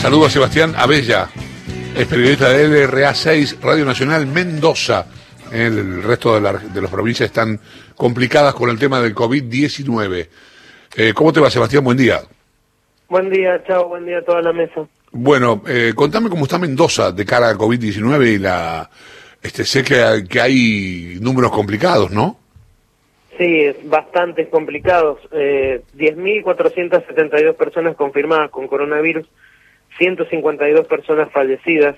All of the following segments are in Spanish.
Saludos a Sebastián Abella, es periodista de LRA 6, Radio Nacional Mendoza. El resto de, la, de las provincias están complicadas con el tema del COVID-19. Eh, ¿Cómo te va, Sebastián? Buen día. Buen día, chao, buen día a toda la mesa. Bueno, eh, contame cómo está Mendoza de cara al COVID-19 y la... Este, sé que, que hay números complicados, ¿no? Sí, bastante complicados. Eh, 10.472 personas confirmadas con coronavirus, 152 personas fallecidas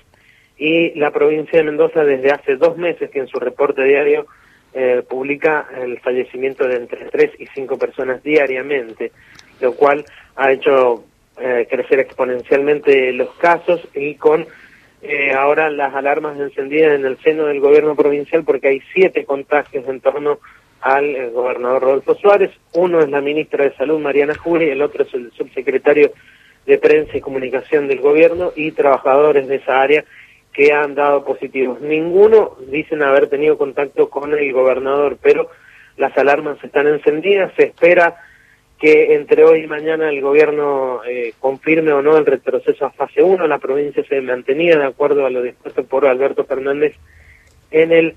y la provincia de Mendoza desde hace dos meses que en su reporte diario eh, publica el fallecimiento de entre 3 y 5 personas diariamente, lo cual ha hecho eh, crecer exponencialmente los casos y con eh, ahora las alarmas encendidas en el seno del gobierno provincial porque hay siete contagios en torno al eh, gobernador Rodolfo Suárez. Uno es la ministra de Salud, Mariana Juri, el otro es el subsecretario de Prensa y Comunicación del gobierno y trabajadores de esa área que han dado positivos. Ninguno dicen haber tenido contacto con el gobernador, pero las alarmas están encendidas, se espera que entre hoy y mañana el gobierno eh, confirme o no el retroceso a fase 1. La provincia se mantenía de acuerdo a lo dispuesto por Alberto Fernández en el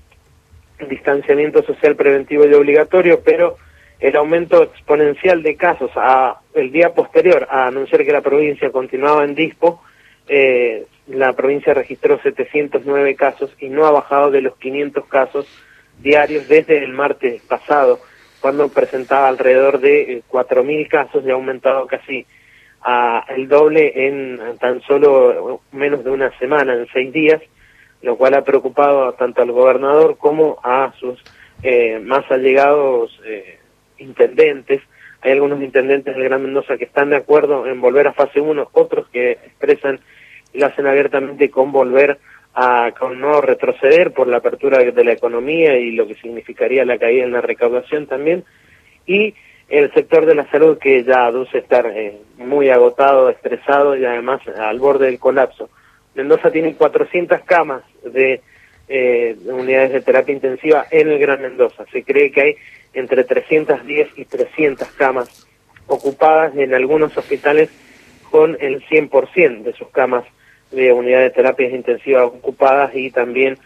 distanciamiento social preventivo y obligatorio, pero el aumento exponencial de casos a el día posterior a anunciar que la provincia continuaba en dispo, eh, la provincia registró 709 casos y no ha bajado de los 500 casos diarios desde el martes pasado cuando presentaba alrededor de 4.000 eh, casos y ha aumentado casi a el doble en tan solo menos de una semana, en seis días, lo cual ha preocupado tanto al gobernador como a sus eh, más allegados eh, intendentes. Hay algunos intendentes del Gran Mendoza que están de acuerdo en volver a fase 1, otros que expresan y lo hacen abiertamente con volver a con no retroceder por la apertura de la economía y lo que significaría la caída en la recaudación también y el sector de la salud que ya aduce estar eh, muy agotado, estresado y además al borde del colapso. Mendoza tiene 400 camas de, eh, de unidades de terapia intensiva en el Gran Mendoza. Se cree que hay entre 310 y 300 camas ocupadas en algunos hospitales con el 100% de sus camas de unidades de terapias intensivas ocupadas y también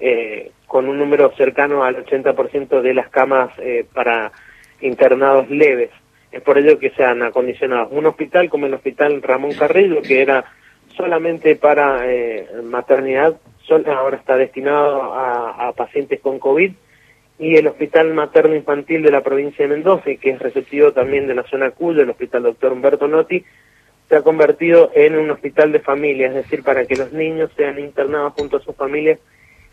eh, con un número cercano al 80% de las camas eh, para internados leves. Es por ello que se han acondicionado un hospital como el Hospital Ramón Carrillo, que era solamente para eh, maternidad, ahora está destinado a, pacientes con COVID, y el Hospital Materno Infantil de la provincia de Mendoza, que es receptivo también de la zona Cuyo, el Hospital Doctor Humberto Notti, se ha convertido en un hospital de familia, es decir, para que los niños sean internados junto a sus familias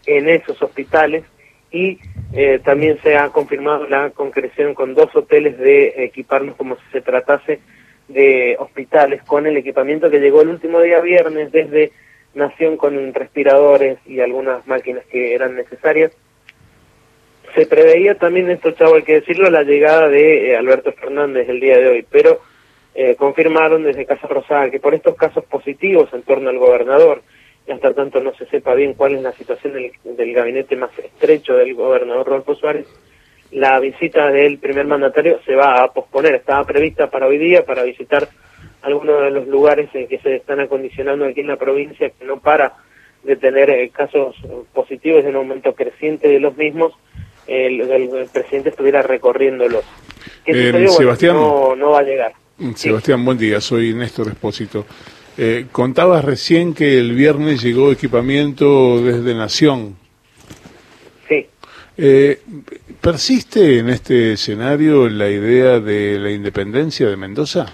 en esos hospitales y eh, también se ha confirmado la concreción con dos hoteles de equiparnos como si se tratase de hospitales con el equipamiento que llegó el último día viernes desde Nación con respiradores y algunas máquinas que eran necesarias. Se preveía también, esto chavo hay que decirlo, la llegada de eh, Alberto Fernández el día de hoy, pero eh, confirmaron desde Casa Rosada que por estos casos positivos en torno al gobernador, y hasta tanto no se sepa bien cuál es la situación del, gabinete más estrecho del gobernador Rodolfo Suárez, la visita del primer mandatario se va a posponer, estaba prevista para hoy día, para visitar algunos de los lugares en que se están acondicionando aquí en la provincia, que no para de tener eh, casos positivos de un aumento creciente de los mismos, el, presidente estuviera recorriéndolos. Eh, Sebastián, no, no va a llegar. Mm, Sebastián, buen día, soy Néstor Espósito. Eh, contabas recién que el viernes llegó equipamiento desde Nación. Sí. Eh, ¿Persiste en este escenario la idea de la independencia de Mendoza?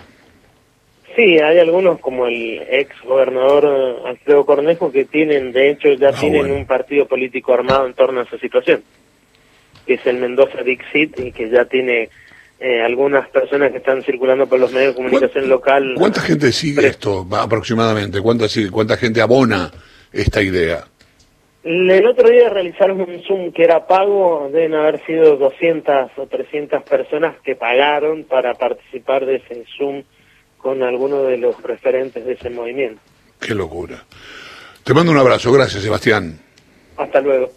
Sí, hay algunos como el ex gobernador eh, Alfredo Cornejo que tienen, de hecho ya ah, tienen un partido político armado en torno a esa situación, que es el Mendoza Dixit y que ya tiene eh, algunas personas que están circulando por los medios de comunicación local. ¿Cuánta gente sigue esto aproximadamente? ¿Cuánta, ¿Cuánta gente abona esta idea? El otro día realizaron un Zoom que era pago, deben haber sido 200 o 300 personas que pagaron para participar de ese Zoom con algunos de los referentes de ese movimiento. Qué locura. Te mando un abrazo, gracias Sebastián. Hasta luego.